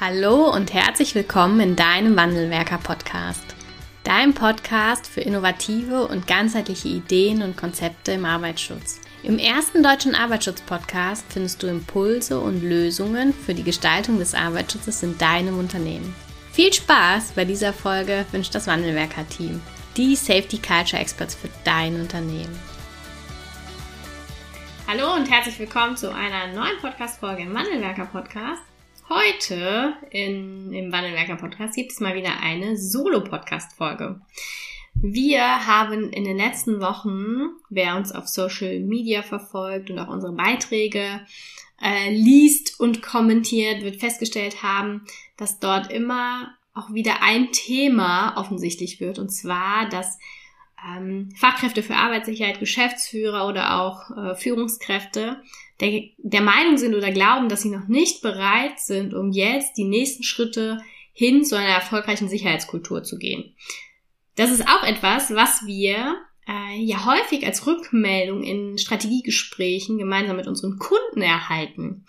Hallo und herzlich willkommen in deinem Wandelwerker Podcast. Dein Podcast für innovative und ganzheitliche Ideen und Konzepte im Arbeitsschutz. Im ersten deutschen Arbeitsschutz-Podcast findest du Impulse und Lösungen für die Gestaltung des Arbeitsschutzes in deinem Unternehmen. Viel Spaß bei dieser Folge wünscht das Wandelwerker-Team, die Safety Culture Experts für dein Unternehmen. Hallo und herzlich willkommen zu einer neuen Podcast-Folge im Wandelwerker Podcast. Heute in, im Wandelwerker Podcast gibt es mal wieder eine Solo-Podcast-Folge. Wir haben in den letzten Wochen, wer uns auf Social Media verfolgt und auch unsere Beiträge äh, liest und kommentiert, wird festgestellt haben, dass dort immer auch wieder ein Thema offensichtlich wird, und zwar, dass ähm, Fachkräfte für Arbeitssicherheit, Geschäftsführer oder auch äh, Führungskräfte der, der Meinung sind oder glauben, dass sie noch nicht bereit sind, um jetzt die nächsten Schritte hin zu einer erfolgreichen Sicherheitskultur zu gehen. Das ist auch etwas, was wir äh, ja häufig als Rückmeldung in Strategiegesprächen gemeinsam mit unseren Kunden erhalten.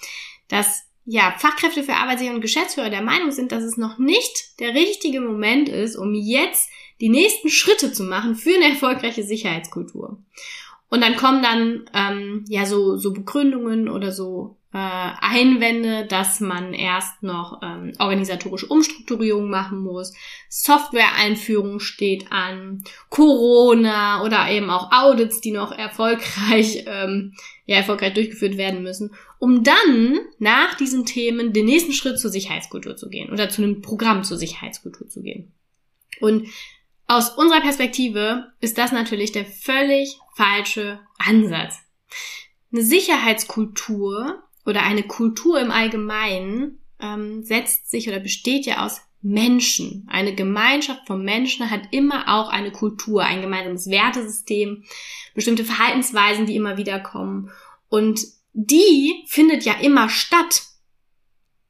Dass ja, Fachkräfte für Arbeitssicherheit und Geschäftsführer der Meinung sind, dass es noch nicht der richtige Moment ist, um jetzt die nächsten Schritte zu machen für eine erfolgreiche Sicherheitskultur. Und dann kommen dann ähm, ja so, so Begründungen oder so äh, Einwände, dass man erst noch ähm, organisatorische Umstrukturierung machen muss, Software-Einführung steht an, Corona oder eben auch Audits, die noch erfolgreich, ähm, ja, erfolgreich durchgeführt werden müssen, um dann nach diesen Themen den nächsten Schritt zur Sicherheitskultur zu gehen oder zu einem Programm zur Sicherheitskultur zu gehen. Und aus unserer Perspektive ist das natürlich der völlig falsche Ansatz. Eine Sicherheitskultur oder eine Kultur im Allgemeinen ähm, setzt sich oder besteht ja aus Menschen. Eine Gemeinschaft von Menschen hat immer auch eine Kultur, ein gemeinsames Wertesystem, bestimmte Verhaltensweisen, die immer wieder kommen. Und die findet ja immer statt.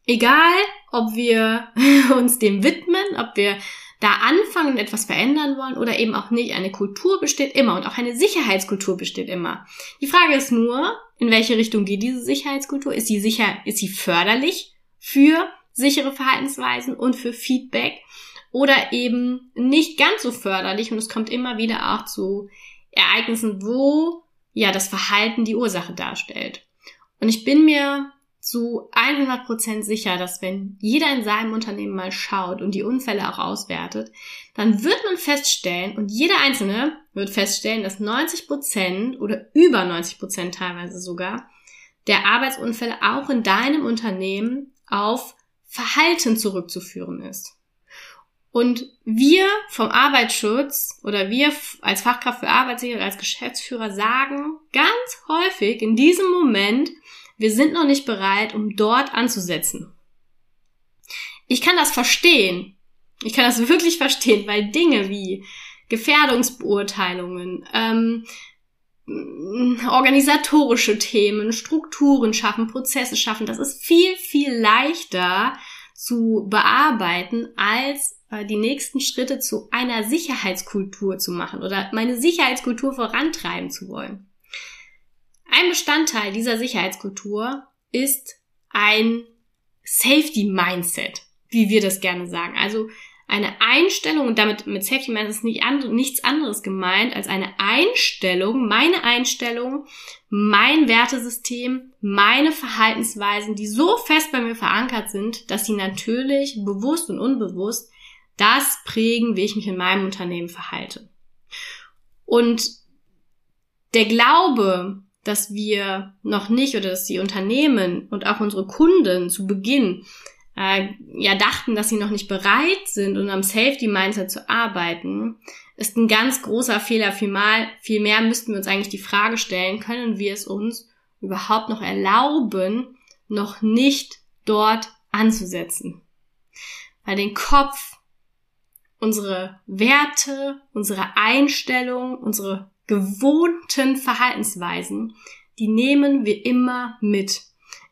Egal, ob wir uns dem widmen, ob wir da anfangen und etwas verändern wollen oder eben auch nicht. Eine Kultur besteht immer und auch eine Sicherheitskultur besteht immer. Die Frage ist nur, in welche Richtung geht diese Sicherheitskultur? Ist sie sicher, ist sie förderlich für sichere Verhaltensweisen und für Feedback oder eben nicht ganz so förderlich und es kommt immer wieder auch zu Ereignissen, wo ja das Verhalten die Ursache darstellt. Und ich bin mir zu 100% sicher, dass wenn jeder in seinem Unternehmen mal schaut und die Unfälle auch auswertet, dann wird man feststellen und jeder Einzelne wird feststellen, dass 90% oder über 90% teilweise sogar der Arbeitsunfälle auch in deinem Unternehmen auf Verhalten zurückzuführen ist. Und wir vom Arbeitsschutz oder wir als Fachkraft für Arbeitssicherheit, als Geschäftsführer sagen ganz häufig in diesem Moment, wir sind noch nicht bereit, um dort anzusetzen. Ich kann das verstehen. Ich kann das wirklich verstehen, weil Dinge wie Gefährdungsbeurteilungen, ähm, organisatorische Themen, Strukturen schaffen, Prozesse schaffen, das ist viel, viel leichter zu bearbeiten, als äh, die nächsten Schritte zu einer Sicherheitskultur zu machen oder meine Sicherheitskultur vorantreiben zu wollen. Ein Bestandteil dieser Sicherheitskultur ist ein Safety Mindset, wie wir das gerne sagen. Also eine Einstellung, und damit mit Safety Mindset ist nicht and, nichts anderes gemeint als eine Einstellung, meine Einstellung, mein Wertesystem, meine Verhaltensweisen, die so fest bei mir verankert sind, dass sie natürlich bewusst und unbewusst das prägen, wie ich mich in meinem Unternehmen verhalte. Und der Glaube, dass wir noch nicht oder dass die Unternehmen und auch unsere Kunden zu Beginn äh, ja dachten, dass sie noch nicht bereit sind, um am Safety Mindset zu arbeiten, ist ein ganz großer Fehler. Vielmal, vielmehr müssten wir uns eigentlich die Frage stellen, können wir es uns überhaupt noch erlauben, noch nicht dort anzusetzen? Weil den Kopf, unsere Werte, unsere Einstellung, unsere gewohnten Verhaltensweisen, die nehmen wir immer mit.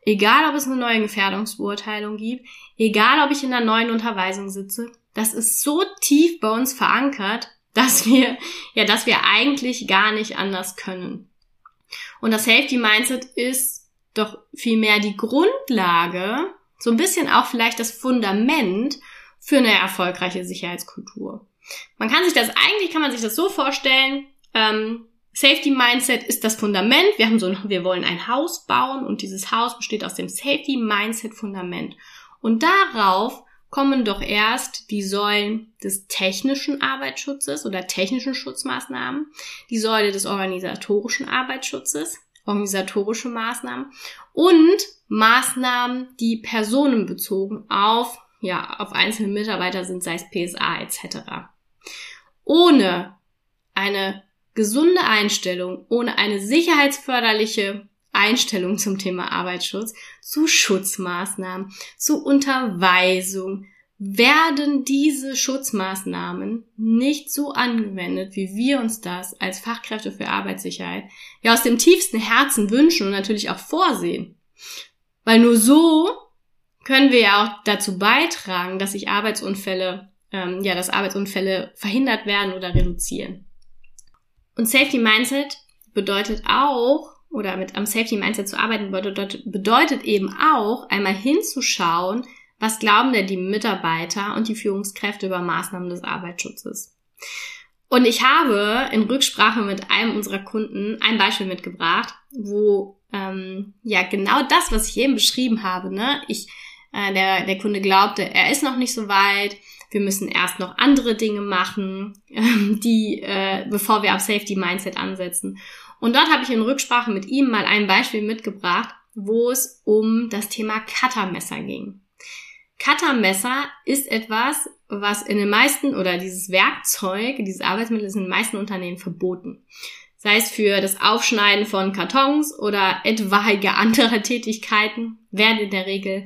Egal, ob es eine neue Gefährdungsbeurteilung gibt, egal, ob ich in einer neuen Unterweisung sitze, das ist so tief bei uns verankert, dass wir, ja, dass wir eigentlich gar nicht anders können. Und das Safety Mindset ist doch vielmehr die Grundlage so ein bisschen auch vielleicht das Fundament für eine erfolgreiche Sicherheitskultur. Man kann sich das, eigentlich kann man sich das so vorstellen, ähm, Safety Mindset ist das Fundament. Wir haben so, wir wollen ein Haus bauen und dieses Haus besteht aus dem Safety Mindset Fundament. Und darauf kommen doch erst die Säulen des technischen Arbeitsschutzes oder technischen Schutzmaßnahmen, die Säule des organisatorischen Arbeitsschutzes, organisatorische Maßnahmen und Maßnahmen, die personenbezogen auf, ja, auf einzelne Mitarbeiter sind, sei es PSA etc. Ohne eine gesunde Einstellung, ohne eine sicherheitsförderliche Einstellung zum Thema Arbeitsschutz, zu Schutzmaßnahmen, zu Unterweisung, werden diese Schutzmaßnahmen nicht so angewendet, wie wir uns das als Fachkräfte für Arbeitssicherheit ja aus dem tiefsten Herzen wünschen und natürlich auch vorsehen. Weil nur so können wir ja auch dazu beitragen, dass sich Arbeitsunfälle, ähm, ja, dass Arbeitsunfälle verhindert werden oder reduzieren. Und Safety Mindset bedeutet auch, oder mit am Safety Mindset zu arbeiten, bedeutet, bedeutet eben auch, einmal hinzuschauen, was glauben denn die Mitarbeiter und die Führungskräfte über Maßnahmen des Arbeitsschutzes. Und ich habe in Rücksprache mit einem unserer Kunden ein Beispiel mitgebracht, wo ähm, ja genau das, was ich eben beschrieben habe, ne, ich äh, der der Kunde glaubte, er ist noch nicht so weit, wir müssen erst noch andere Dinge machen, ähm, die äh, bevor wir auf Safety Mindset ansetzen. Und dort habe ich in Rücksprache mit ihm mal ein Beispiel mitgebracht, wo es um das Thema Cuttermesser ging. Cuttermesser ist etwas, was in den meisten oder dieses Werkzeug, dieses Arbeitsmittel ist in den meisten Unternehmen verboten. Sei es für das Aufschneiden von Kartons oder etwaige andere Tätigkeiten werden in der Regel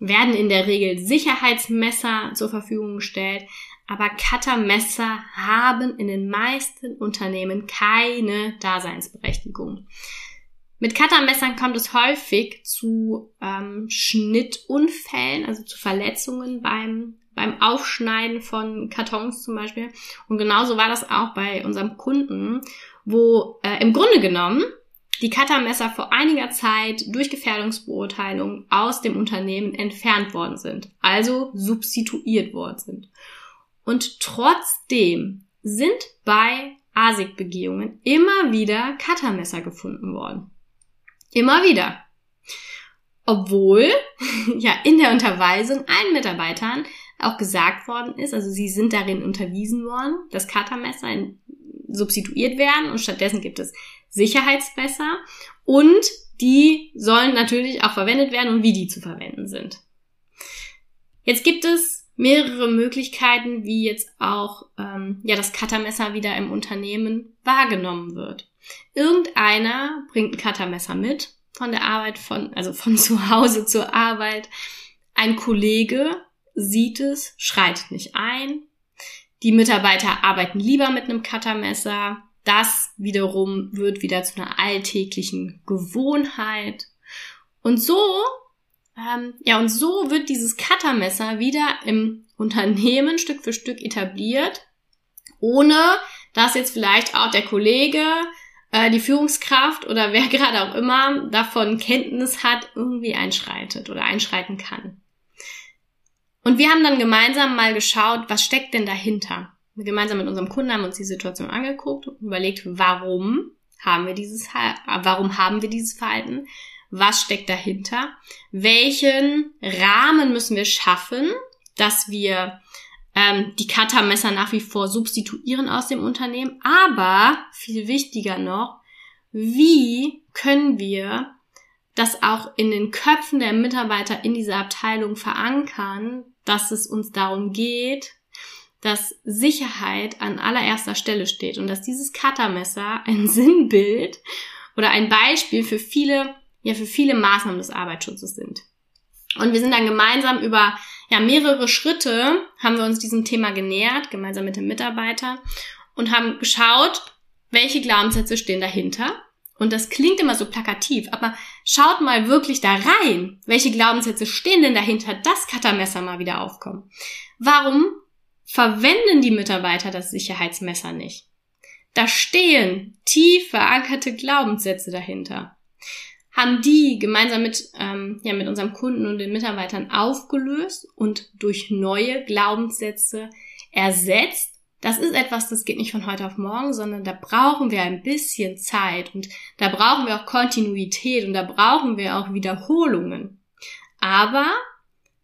werden in der Regel Sicherheitsmesser zur Verfügung gestellt, aber Cuttermesser haben in den meisten Unternehmen keine Daseinsberechtigung. Mit Cuttermessern kommt es häufig zu ähm, Schnittunfällen, also zu Verletzungen beim, beim Aufschneiden von Kartons zum Beispiel. Und genauso war das auch bei unserem Kunden, wo äh, im Grunde genommen die Cuttermesser vor einiger Zeit durch Gefährdungsbeurteilung aus dem Unternehmen entfernt worden sind, also substituiert worden sind. Und trotzdem sind bei ASIC-Begehungen immer wieder Cuttermesser gefunden worden. Immer wieder. Obwohl ja in der Unterweisung allen Mitarbeitern auch gesagt worden ist, also sie sind darin unterwiesen worden, dass Cuttermesser substituiert werden und stattdessen gibt es Sicherheitsmesser und die sollen natürlich auch verwendet werden und wie die zu verwenden sind. Jetzt gibt es mehrere Möglichkeiten, wie jetzt auch ähm, ja das Cuttermesser wieder im Unternehmen wahrgenommen wird. Irgendeiner bringt ein Cuttermesser mit von der Arbeit von also von zu Hause zur Arbeit. Ein Kollege sieht es, schreit nicht ein. Die Mitarbeiter arbeiten lieber mit einem Cuttermesser das wiederum wird wieder zu einer alltäglichen Gewohnheit. Und so, ähm, ja, und so wird dieses Cuttermesser wieder im Unternehmen Stück für Stück etabliert, ohne dass jetzt vielleicht auch der Kollege, äh, die Führungskraft oder wer gerade auch immer davon Kenntnis hat, irgendwie einschreitet oder einschreiten kann. Und wir haben dann gemeinsam mal geschaut, was steckt denn dahinter? gemeinsam mit unserem Kunden haben uns die Situation angeguckt und überlegt, warum haben wir dieses, warum haben wir dieses Verhalten? Was steckt dahinter? Welchen Rahmen müssen wir schaffen, dass wir ähm, die Cuttermesser nach wie vor substituieren aus dem Unternehmen? Aber viel wichtiger noch, wie können wir das auch in den Köpfen der Mitarbeiter in dieser Abteilung verankern, dass es uns darum geht, dass Sicherheit an allererster Stelle steht und dass dieses Cuttermesser ein Sinnbild oder ein Beispiel für viele, ja, für viele Maßnahmen des Arbeitsschutzes sind. Und wir sind dann gemeinsam über ja, mehrere Schritte haben wir uns diesem Thema genähert, gemeinsam mit dem Mitarbeiter und haben geschaut, welche Glaubenssätze stehen dahinter. Und das klingt immer so plakativ, aber schaut mal wirklich da rein. Welche Glaubenssätze stehen denn dahinter, dass Cuttermesser mal wieder aufkommen? Warum verwenden die Mitarbeiter das Sicherheitsmesser nicht. Da stehen tief verankerte Glaubenssätze dahinter. haben die gemeinsam mit, ähm, ja, mit unserem Kunden und den Mitarbeitern aufgelöst und durch neue Glaubenssätze ersetzt. Das ist etwas, das geht nicht von heute auf morgen, sondern da brauchen wir ein bisschen Zeit und da brauchen wir auch Kontinuität und da brauchen wir auch Wiederholungen. Aber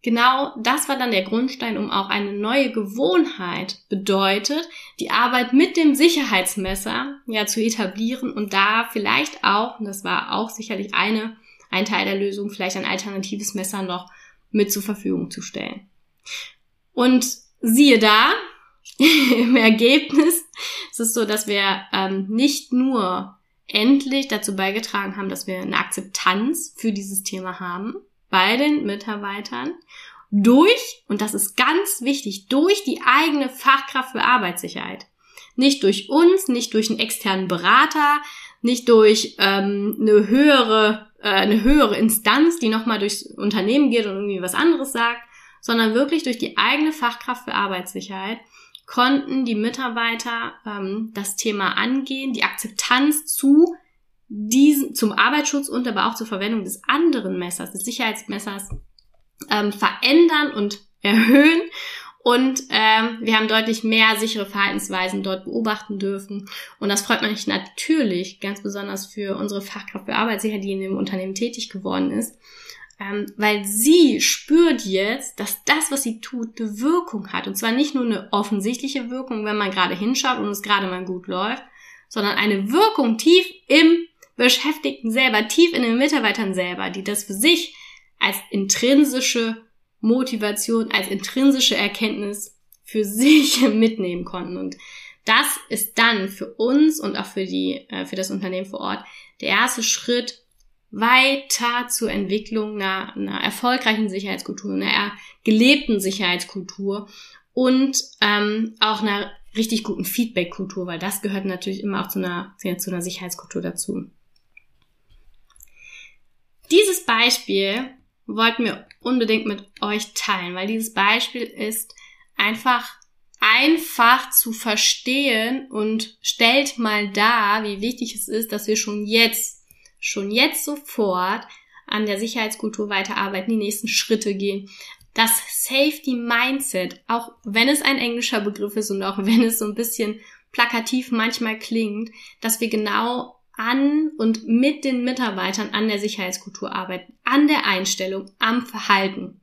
Genau das war dann der Grundstein, um auch eine neue Gewohnheit bedeutet, die Arbeit mit dem Sicherheitsmesser ja zu etablieren und da vielleicht auch, und das war auch sicherlich eine, ein Teil der Lösung, vielleicht ein alternatives Messer noch mit zur Verfügung zu stellen. Und siehe da, im Ergebnis ist es so, dass wir ähm, nicht nur endlich dazu beigetragen haben, dass wir eine Akzeptanz für dieses Thema haben, bei den Mitarbeitern durch, und das ist ganz wichtig, durch die eigene Fachkraft für Arbeitssicherheit. Nicht durch uns, nicht durch einen externen Berater, nicht durch ähm, eine höhere äh, eine höhere Instanz, die nochmal durchs Unternehmen geht und irgendwie was anderes sagt, sondern wirklich durch die eigene Fachkraft für Arbeitssicherheit konnten die Mitarbeiter ähm, das Thema angehen, die Akzeptanz zu diesen, zum Arbeitsschutz und aber auch zur Verwendung des anderen Messers, des Sicherheitsmessers, ähm, verändern und erhöhen. Und ähm, wir haben deutlich mehr sichere Verhaltensweisen dort beobachten dürfen. Und das freut mich natürlich ganz besonders für unsere Fachkraft für Arbeitssicherheit, die in dem Unternehmen tätig geworden ist. Ähm, weil sie spürt jetzt, dass das, was sie tut, eine Wirkung hat. Und zwar nicht nur eine offensichtliche Wirkung, wenn man gerade hinschaut und es gerade mal gut läuft, sondern eine Wirkung tief im Beschäftigten selber, tief in den Mitarbeitern selber, die das für sich als intrinsische Motivation, als intrinsische Erkenntnis für sich mitnehmen konnten. Und das ist dann für uns und auch für die, äh, für das Unternehmen vor Ort der erste Schritt weiter zur Entwicklung einer, einer erfolgreichen Sicherheitskultur, einer gelebten Sicherheitskultur und ähm, auch einer richtig guten Feedback-Kultur, weil das gehört natürlich immer auch zu einer, zu einer Sicherheitskultur dazu. Dieses Beispiel wollten wir unbedingt mit euch teilen, weil dieses Beispiel ist einfach einfach zu verstehen und stellt mal dar, wie wichtig es ist, dass wir schon jetzt, schon jetzt sofort an der Sicherheitskultur weiterarbeiten, die nächsten Schritte gehen. Das Safety Mindset, auch wenn es ein englischer Begriff ist und auch wenn es so ein bisschen plakativ manchmal klingt, dass wir genau an und mit den Mitarbeitern an der Sicherheitskultur arbeiten, an der Einstellung, am Verhalten.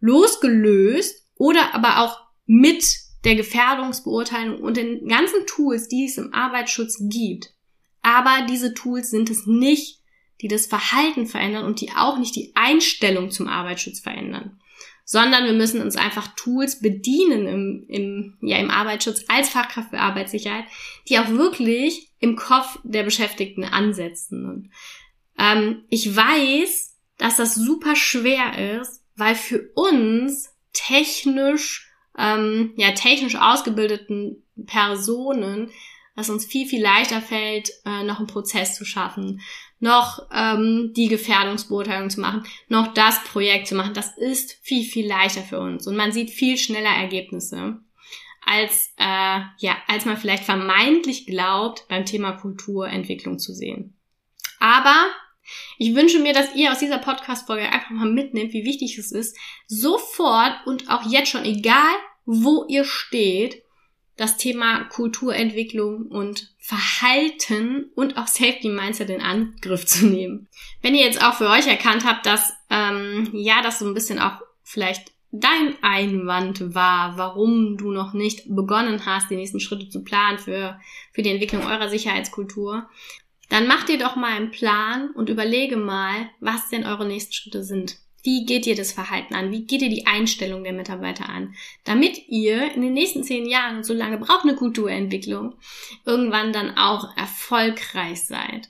Losgelöst oder aber auch mit der Gefährdungsbeurteilung und den ganzen Tools, die es im Arbeitsschutz gibt. Aber diese Tools sind es nicht, die das Verhalten verändern und die auch nicht die Einstellung zum Arbeitsschutz verändern sondern wir müssen uns einfach Tools bedienen im, im, ja, im Arbeitsschutz als Fachkraft für Arbeitssicherheit, die auch wirklich im Kopf der Beschäftigten ansetzen. Und, ähm, ich weiß, dass das super schwer ist, weil für uns technisch, ähm, ja, technisch ausgebildeten Personen dass uns viel, viel leichter fällt, äh, noch einen Prozess zu schaffen, noch ähm, die Gefährdungsbeurteilung zu machen, noch das Projekt zu machen. Das ist viel, viel leichter für uns und man sieht viel schneller Ergebnisse, als, äh, ja, als man vielleicht vermeintlich glaubt, beim Thema Kulturentwicklung zu sehen. Aber ich wünsche mir, dass ihr aus dieser Podcast-Folge einfach mal mitnehmt, wie wichtig es ist, sofort und auch jetzt schon, egal wo ihr steht, das Thema Kulturentwicklung und Verhalten und auch Safety Mindset in Angriff zu nehmen. Wenn ihr jetzt auch für euch erkannt habt, dass ähm, ja, das so ein bisschen auch vielleicht dein Einwand war, warum du noch nicht begonnen hast, die nächsten Schritte zu planen für, für die Entwicklung eurer Sicherheitskultur, dann mach dir doch mal einen Plan und überlege mal, was denn eure nächsten Schritte sind. Wie geht ihr das Verhalten an? Wie geht ihr die Einstellung der Mitarbeiter an? Damit ihr in den nächsten zehn Jahren, so lange braucht eine Kulturentwicklung, irgendwann dann auch erfolgreich seid.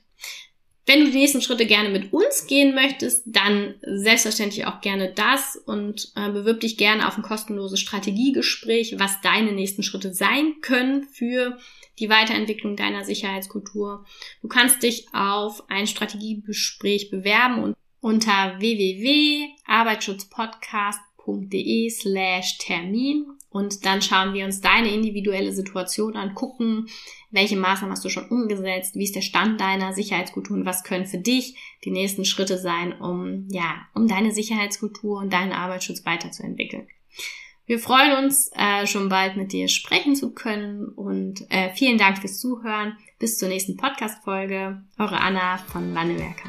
Wenn du die nächsten Schritte gerne mit uns gehen möchtest, dann selbstverständlich auch gerne das und äh, bewirb dich gerne auf ein kostenloses Strategiegespräch, was deine nächsten Schritte sein können für die Weiterentwicklung deiner Sicherheitskultur. Du kannst dich auf ein Strategiegespräch bewerben und unter www.arbeitsschutzpodcast.de slash Termin Und dann schauen wir uns deine individuelle Situation an, gucken, welche Maßnahmen hast du schon umgesetzt, wie ist der Stand deiner Sicherheitskultur und was können für dich die nächsten Schritte sein, um, ja, um deine Sicherheitskultur und deinen Arbeitsschutz weiterzuentwickeln. Wir freuen uns, äh, schon bald mit dir sprechen zu können und äh, vielen Dank fürs Zuhören. Bis zur nächsten Podcast-Folge. Eure Anna von Wandelwerker.